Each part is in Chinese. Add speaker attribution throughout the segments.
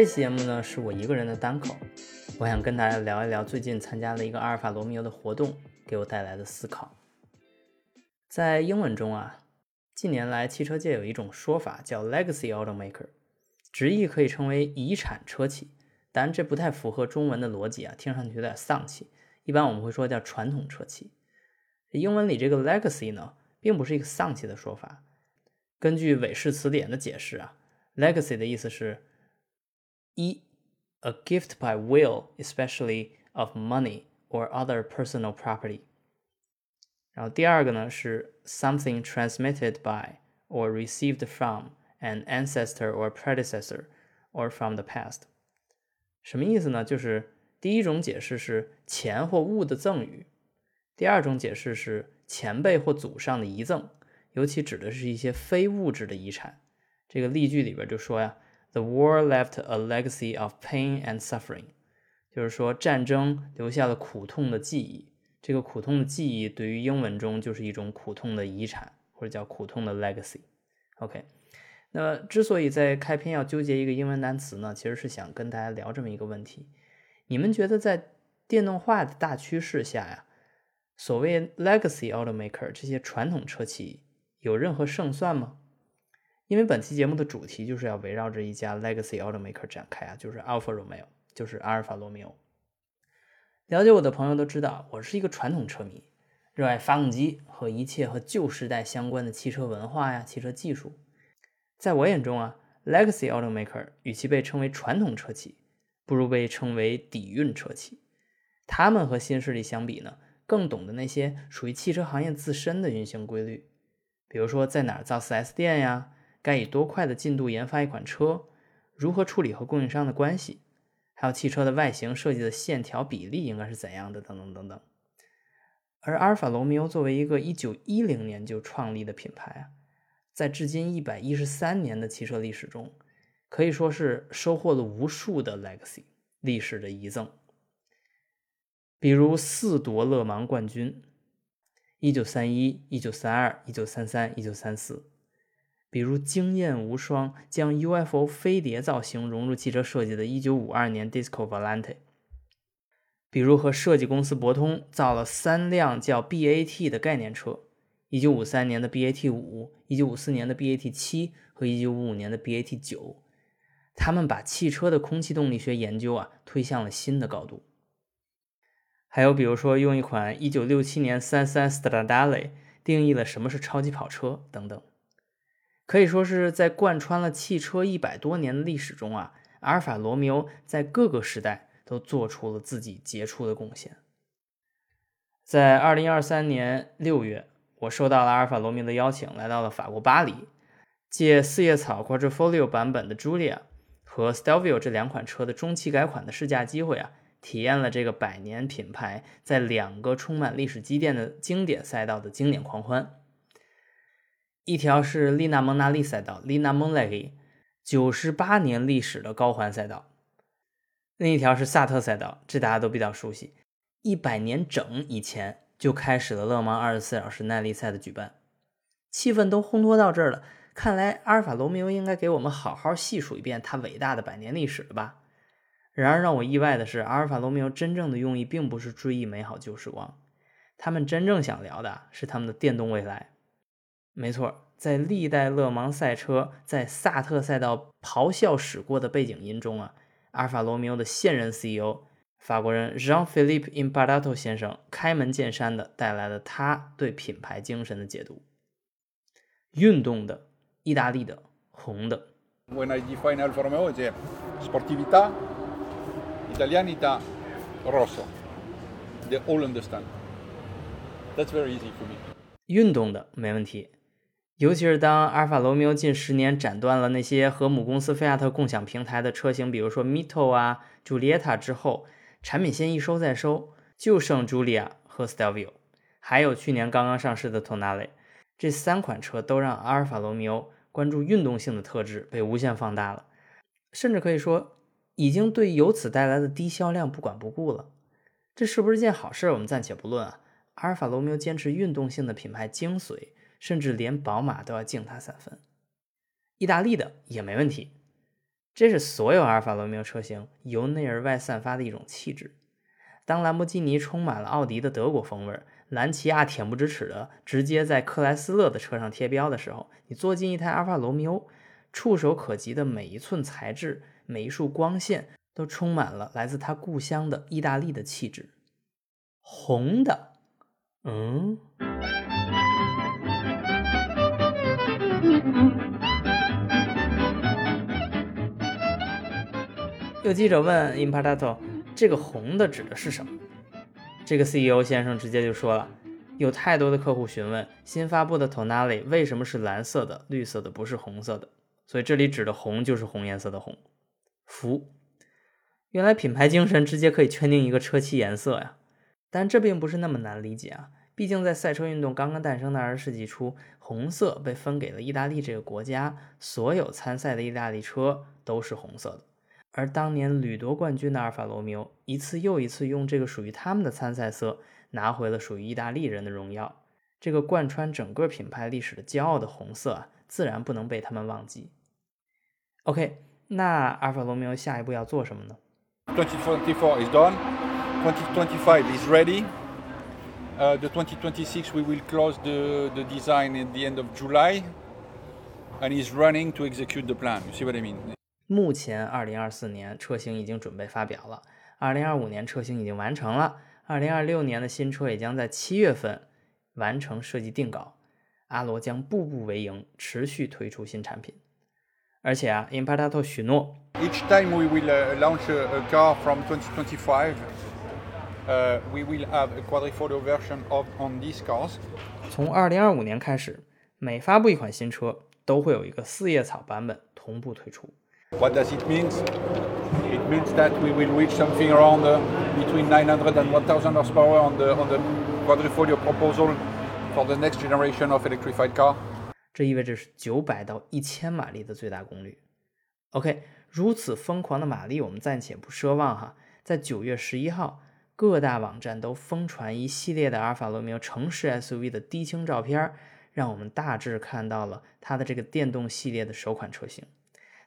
Speaker 1: 这期节目呢是我一个人的单口，我想跟大家聊一聊最近参加了一个阿尔法罗密欧的活动给我带来的思考。在英文中啊，近年来汽车界有一种说法叫 legacy automaker，直译可以称为遗产车企，当然这不太符合中文的逻辑啊，听上去有点丧气。一般我们会说叫传统车企。英文里这个 legacy 呢，并不是一个丧气的说法。根据韦氏词典的解释啊，legacy 的意思是。一，a gift by will, especially of money or other personal property。然后第二个呢是 something transmitted by or received from an ancestor or predecessor or from the past。什么意思呢？就是第一种解释是钱或物的赠与，第二种解释是前辈或祖上的遗赠，尤其指的是一些非物质的遗产。这个例句里边就说呀。 The war left a legacy of pain and suffering，就是说战争留下了苦痛的记忆。这个苦痛的记忆对于英文中就是一种苦痛的遗产，或者叫苦痛的 legacy。OK，那之所以在开篇要纠结一个英文单词呢，其实是想跟大家聊这么一个问题：你们觉得在电动化的大趋势下呀，所谓 legacy automaker 这些传统车企有任何胜算吗？因为本期节目的主题就是要围绕着一家 legacy automaker 展开啊，就是 Alfa Romeo，就是阿尔法罗密欧。了解我的朋友都知道，我是一个传统车迷，热爱发动机和一切和旧时代相关的汽车文化呀、汽车技术。在我眼中啊，legacy automaker 与其被称为传统车企，不如被称为底蕴车企。他们和新势力相比呢，更懂得那些属于汽车行业自身的运行规律，比如说在哪儿造 4S 店呀。该以多快的进度研发一款车？如何处理和供应商的关系？还有汽车的外形设计的线条比例应该是怎样的？等等等等。而阿尔法罗密欧作为一个1910年就创立的品牌啊，在至今113年的汽车历史中，可以说是收获了无数的 legacy 历史的遗赠。比如四夺勒芒冠军：1931、1932、1933、1934。比如惊艳无双，将 UFO 飞碟造型融入汽车设计的1952年 Disco Volante；比如和设计公司博通造了三辆叫 BAT 的概念车：1953年的 BAT5、1954年的 BAT7 和1955年的 BAT9。他们把汽车的空气动力学研究啊推向了新的高度。还有比如说用一款1967年33 Stradale 定义了什么是超级跑车等等。可以说是在贯穿了汽车一百多年的历史中啊，阿尔法罗密欧在各个时代都做出了自己杰出的贡献。在二零二三年六月，我收到了阿尔法罗密欧的邀请，来到了法国巴黎，借四叶草 Quadrifoglio 版本的 Giulia 和 Stelvio 这两款车的中期改款的试驾机会啊，体验了这个百年品牌在两个充满历史积淀的经典赛道的经典狂欢。一条是利纳蒙纳利赛道 （Lina m o n l e 九十八年历史的高环赛道；另一条是萨特赛道，这大家都比较熟悉，一百年整以前就开始了勒芒二十四小时耐力赛的举办。气氛都烘托到这儿了，看来阿尔法罗密欧应该给我们好好细数一遍它伟大的百年历史了吧？然而让我意外的是，阿尔法罗密欧真正的用意并不是追忆美好旧时光，他们真正想聊的是他们的电动未来。没错，在历代勒芒赛车在萨特赛道咆哮驶过的背景音中啊，阿尔法罗密欧的现任 CEO 法国人 Jean-Philippe Imparato 先生开门见山的带来了他对品牌精神的解读：运动的、意大利的、红的。
Speaker 2: When I define Alfa Romeo, it's sportività, italianità, rosso. They all understand. That's very easy for me.
Speaker 1: 运动的没问题。尤其是当阿尔法罗密欧近十年斩断了那些和母公司菲亚特共享平台的车型，比如说 Mito 啊、朱丽叶塔之后，产品线一收再收，就剩 Julia 和 Stelvio，还有去年刚刚上市的 Tonale，这三款车都让阿尔法罗密欧关注运动性的特质被无限放大了，甚至可以说已经对由此带来的低销量不管不顾了。这是不是件好事？我们暂且不论啊。阿尔法罗密欧坚持运动性的品牌精髓。甚至连宝马都要敬他三分，意大利的也没问题。这是所有阿尔法罗密欧车型由内而外散发的一种气质。当兰博基尼充满了奥迪的德国风味，兰奇亚恬不知耻的直接在克莱斯勒的车上贴标的时候，你坐进一台阿尔法罗密欧，触手可及的每一寸材质、每一束光线，都充满了来自他故乡的意大利的气质。红的，嗯。有记者问 Imparato：“ 这个红的指的是什么？”这个 CEO 先生直接就说了：“有太多的客户询问新发布的 Tonale 为什么是蓝色的、绿色的，不是红色的。所以这里指的红就是红颜色的红。”服，原来品牌精神直接可以圈定一个车漆颜色呀！但这并不是那么难理解啊，毕竟在赛车运动刚刚诞生的二十世纪初，红色被分给了意大利这个国家，所有参赛的意大利车都是红色的。而当年屡夺冠军的阿尔法罗密欧，一次又一次用这个属于他们的参赛色，拿回了属于意大利人的荣耀。这个贯穿整个品牌历史的骄傲的红色，自然不能被他们忘记。OK，那阿尔法罗密欧下一步要做什么呢
Speaker 2: ？2024 is done. 2025 is ready. Uh, the 2026 we will close the the design at the end of July, and is running to execute the plan. You see what I mean?
Speaker 1: 目前，二零二四年车型已经准备发表了，二零二五年车型已经完成了，二零二六年的新车也将在七月份完成设计定稿。阿罗将步步为营，持续推出新产品。而且啊，Imparato 许诺
Speaker 2: ，Each time we will launch a car from 2025, we will have a quadrifoglio version of on these cars。
Speaker 1: 从二零二五年开始，每发布一款新车，都会有一个四叶草版本同步推出。
Speaker 2: What does it mean? It means that we will reach something around uh, between 900 and 1,000 horsepower on the on the quadrifoglio proposal for the next generation of electrified car.
Speaker 1: 这意味着是九百到一千马力的最大功率。OK，如此疯狂的马力，我们暂且不奢望哈。在九月十一号，各大网站都疯传一系列的阿尔法罗密欧城市 SUV 的低清照片，让我们大致看到了它的这个电动系列的首款车型。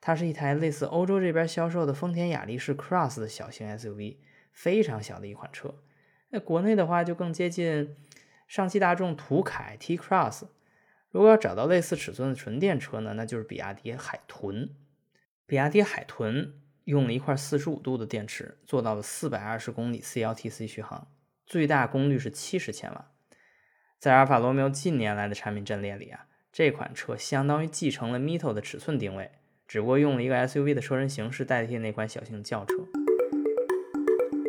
Speaker 1: 它是一台类似欧洲这边销售的丰田雅力士 Cross 的小型 SUV，非常小的一款车。那国内的话就更接近上汽大众途凯 T Cross。如果要找到类似尺寸的纯电车呢，那就是比亚迪海豚。比亚迪海豚用了一块四十五度的电池，做到了四百二十公里 CLTC 续航，最大功率是七十千瓦。在阿尔法罗密欧近年来的产品阵列里啊，这款车相当于继承了 Mito 的尺寸定位。只不过用了一个 SUV 的车身形式代替那款小型轿车。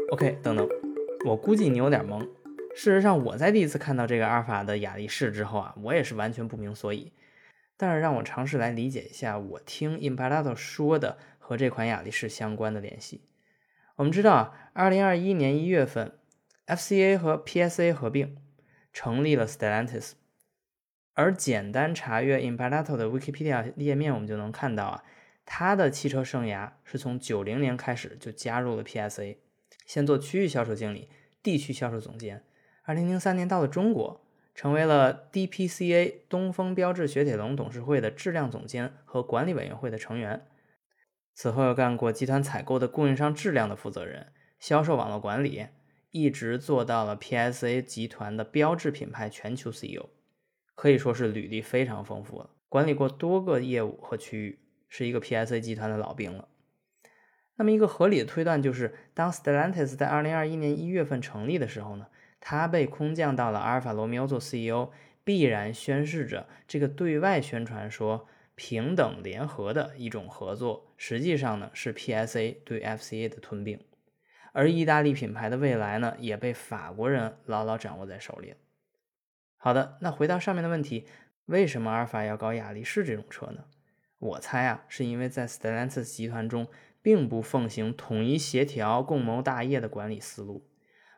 Speaker 1: OK，等等，我估计你有点懵。事实上，我在第一次看到这个阿尔法的雅力士之后啊，我也是完全不明所以。但是让我尝试来理解一下，我听 Imparato 说的和这款雅力士相关的联系。我们知道啊，二零二一年一月份，FCA 和 PSA 合并，成立了 Stellantis。而简单查阅 Imparato 的 Wikipedia 页面，我们就能看到啊，他的汽车生涯是从九零年开始就加入了 PSA，先做区域销售经理、地区销售总监。二零零三年到了中国，成为了 DPCA 东风标致雪铁龙董事会的质量总监和管理委员会的成员。此后又干过集团采购的供应商质量的负责人、销售网络管理，一直做到了 PSA 集团的标志品牌全球 CEO。可以说是履历非常丰富了，管理过多个业务和区域，是一个 PSA 集团的老兵了。那么一个合理的推断就是，当 Stellantis 在2021年1月份成立的时候呢，他被空降到了阿尔法罗密欧做 CEO，必然宣示着这个对外宣传说平等联合的一种合作，实际上呢是 PSA 对 FCA 的吞并，而意大利品牌的未来呢也被法国人牢牢掌握在手里了。好的，那回到上面的问题，为什么阿尔法要搞雅力士这种车呢？我猜啊，是因为在 Stellantis 集团中并不奉行统一协调、共谋大业的管理思路，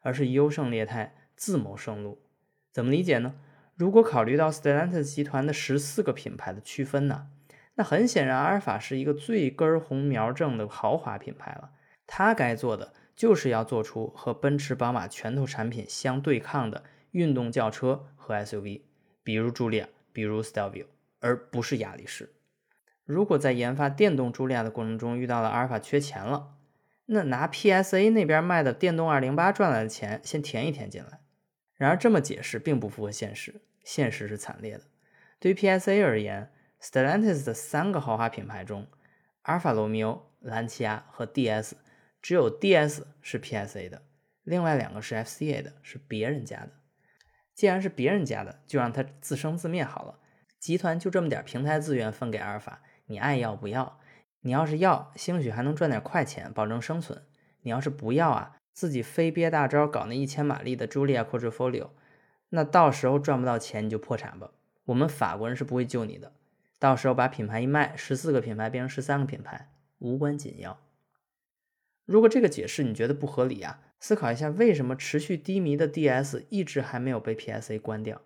Speaker 1: 而是优胜劣汰、自谋生路。怎么理解呢？如果考虑到 Stellantis 集团的十四个品牌的区分呢，那很显然阿尔法是一个最根红苗正的豪华品牌了。它该做的就是要做出和奔驰、宝马拳头产品相对抗的运动轿车。和 SUV，比如 Giulia，比如 Stelvio，而不是雅力士。如果在研发电动茱莉亚的过程中遇到了阿尔法缺钱了，那拿 PSA 那边卖的电动208赚来的钱先填一填进来。然而这么解释并不符合现实，现实是惨烈的。对于 PSA 而言，Stellantis 的三个豪华品牌中，阿尔法罗密欧、兰奇亚和 DS 只有 DS 是 PSA 的，另外两个是 FCA 的，是别人家的。既然是别人家的，就让它自生自灭好了。集团就这么点平台资源分给阿尔法。你爱要不要？你要是要，兴许还能赚点快钱，保证生存。你要是不要啊，自己非憋大招搞那一千马力的 Julia Quadrifoglio，那到时候赚不到钱你就破产吧。我们法国人是不会救你的。到时候把品牌一卖，十四个品牌变成十三个品牌，无关紧要。如果这个解释你觉得不合理啊，思考一下为什么持续低迷的 DS 一直还没有被 PSA 关掉。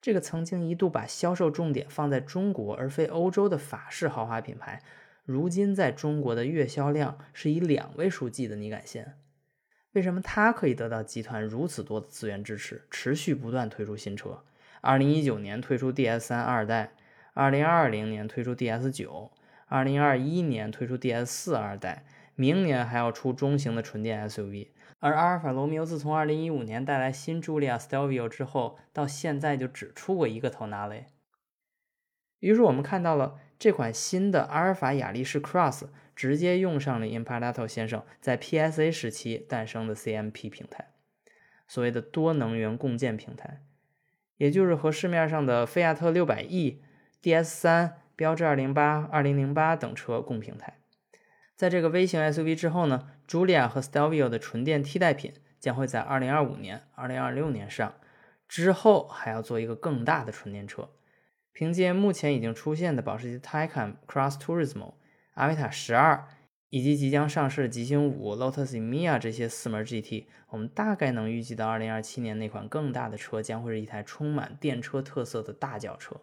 Speaker 1: 这个曾经一度把销售重点放在中国而非欧洲的法式豪华品牌，如今在中国的月销量是以两位数计的，你敢信？为什么它可以得到集团如此多的资源支持，持续不断推出新车？二零一九年推出 DS 三二代，二零二零年推出 DS 九，二零二一年推出 DS 四二代，明年还要出中型的纯电 SUV。而阿尔法罗密欧自从2015年带来新茱莉亚 Stelvio 之后，到现在就只出过一个头拿雷。于是我们看到了这款新的阿尔法雅力士 Cross 直接用上了 Imparato 先生在 PSA 时期诞生的 CMP 平台，所谓的多能源共建平台，也就是和市面上的菲亚特 600e、DS3、标致208、2008等车共平台。在这个微型 SUV 之后呢，Julia 和 Stelvio 的纯电替代品将会在2025年、2026年上，之后还要做一个更大的纯电车。凭借目前已经出现的保时捷 Taycan Cross Turismo、阿维塔十二以及即将上市的极星五、Lotus Emea 这些四门 GT，我们大概能预计到2027年那款更大的车将会是一台充满电车特色的大轿车。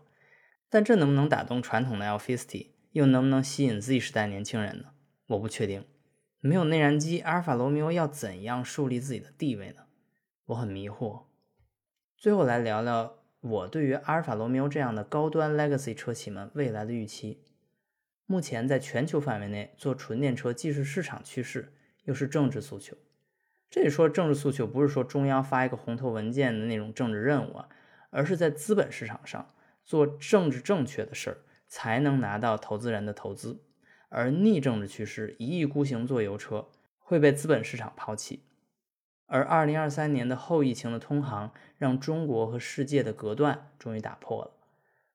Speaker 1: 但这能不能打动传统的 l f i s t 又能不能吸引 Z 时代年轻人呢？我不确定，没有内燃机，阿尔法罗密欧要怎样树立自己的地位呢？我很迷惑。最后来聊聊我对于阿尔法罗密欧这样的高端 Legacy 车企们未来的预期。目前在全球范围内做纯电车，既是市场趋势，又是政治诉求。这里说政治诉求，不是说中央发一个红头文件的那种政治任务啊，而是在资本市场上做政治正确的事儿，才能拿到投资人的投资。而逆政治趋势，一意孤行做油车会被资本市场抛弃。而二零二三年的后疫情的通航，让中国和世界的隔断终于打破了。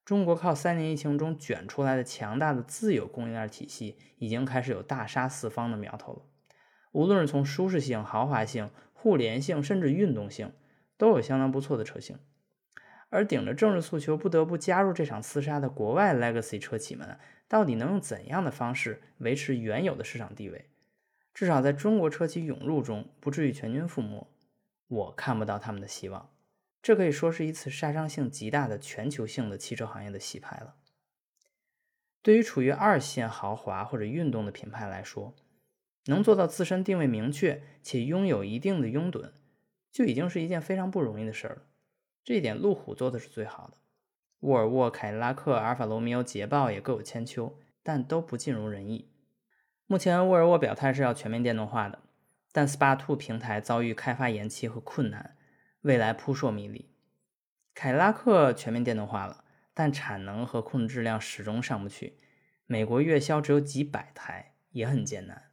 Speaker 1: 中国靠三年疫情中卷出来的强大的自有供应链体系，已经开始有大杀四方的苗头了。无论是从舒适性、豪华性、互联性，甚至运动性，都有相当不错的车型。而顶着政治诉求不得不加入这场厮杀的国外 Legacy 车企们。到底能用怎样的方式维持原有的市场地位？至少在中国车企涌入中，不至于全军覆没。我看不到他们的希望。这可以说是一次杀伤性极大的全球性的汽车行业的洗牌了。对于处于二线豪华或者运动的品牌来说，能做到自身定位明确且拥有一定的拥趸，就已经是一件非常不容易的事儿了。这一点，路虎做的是最好的。沃尔沃、凯迪拉克、阿尔法罗密欧、捷豹也各有千秋，但都不尽如人意。目前，沃尔沃表态是要全面电动化的，但 SPA2 平台遭遇开发延期和困难，未来扑朔迷离。凯迪拉克全面电动化了，但产能和控制质量始终上不去，美国月销只有几百台，也很艰难。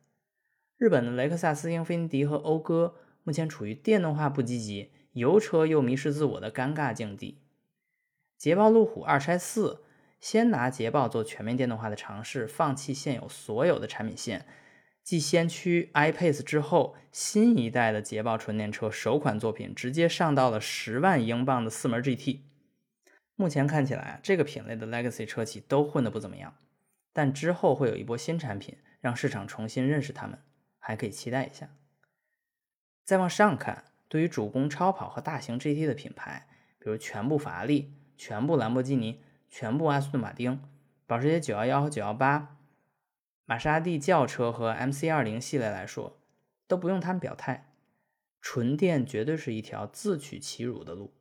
Speaker 1: 日本的雷克萨斯、英菲尼迪和讴歌目前处于电动化不积极、油车又迷失自我的尴尬境地。捷豹路虎二拆四，先拿捷豹做全面电动化的尝试，放弃现有所有的产品线，继先驱 iPace 之后，新一代的捷豹纯电车首款作品直接上到了十万英镑的四门 GT。目前看起来，这个品类的 Legacy 车企都混得不怎么样，但之后会有一波新产品，让市场重新认识他们，还可以期待一下。再往上看，对于主攻超跑和大型 GT 的品牌，比如全部法拉利。全部兰博基尼、全部阿斯顿马丁、保时捷911和918、玛莎拉蒂轿车和 MC20 系列来说，都不用他们表态，纯电绝对是一条自取其辱的路。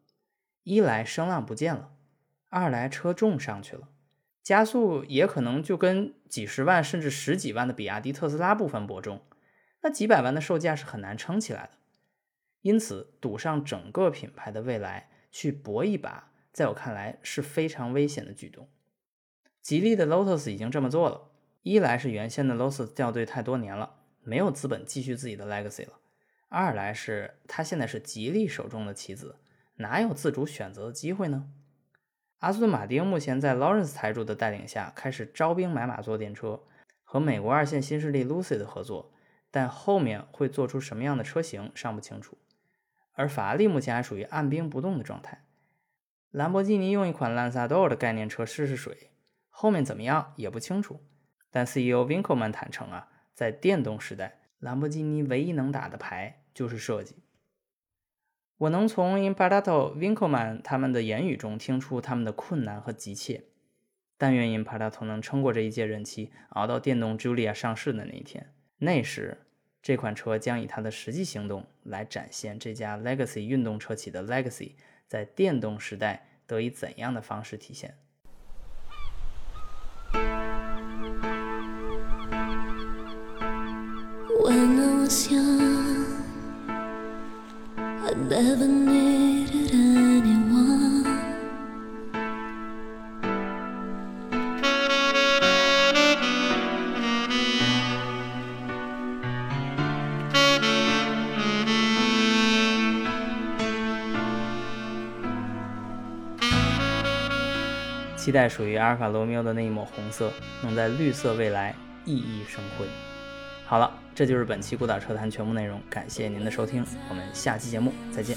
Speaker 1: 一来声浪不见了，二来车重上去了，加速也可能就跟几十万甚至十几万的比亚迪、特斯拉不分伯仲，那几百万的售价是很难撑起来的。因此，赌上整个品牌的未来去搏一把，在我看来是非常危险的举动。吉利的 Lotus 已经这么做了，一来是原先的 Lotus 掉队太多年了，没有资本继续自己的 legacy 了；二来是他现在是吉利手中的棋子，哪有自主选择的机会呢？阿斯顿马丁目前在 Lawrence 财主的带领下，开始招兵买马做电车，和美国二线新势力 Lucid 合作，但后面会做出什么样的车型尚不清楚。而法拉利目前还属于按兵不动的状态，兰博基尼用一款兰萨多的概念车试试水。后面怎么样也不清楚，但 CEO Winkleman 坦诚啊，在电动时代，兰博基尼唯一能打的牌就是设计。我能从 Imparato Winkleman 他们的言语中听出他们的困难和急切。但愿 Imparato 能撑过这一届任期，熬到电动 Julia 上市的那一天。那时，这款车将以它的实际行动来展现这家 Legacy 运动车企的 Legacy 在电动时代得以怎样的方式体现。“期待属于阿尔法罗密欧的那一抹红色，能在绿色未来熠熠生辉。”好了，这就是本期《孤岛车谈》全部内容，感谢您的收听，我们下期节目再见。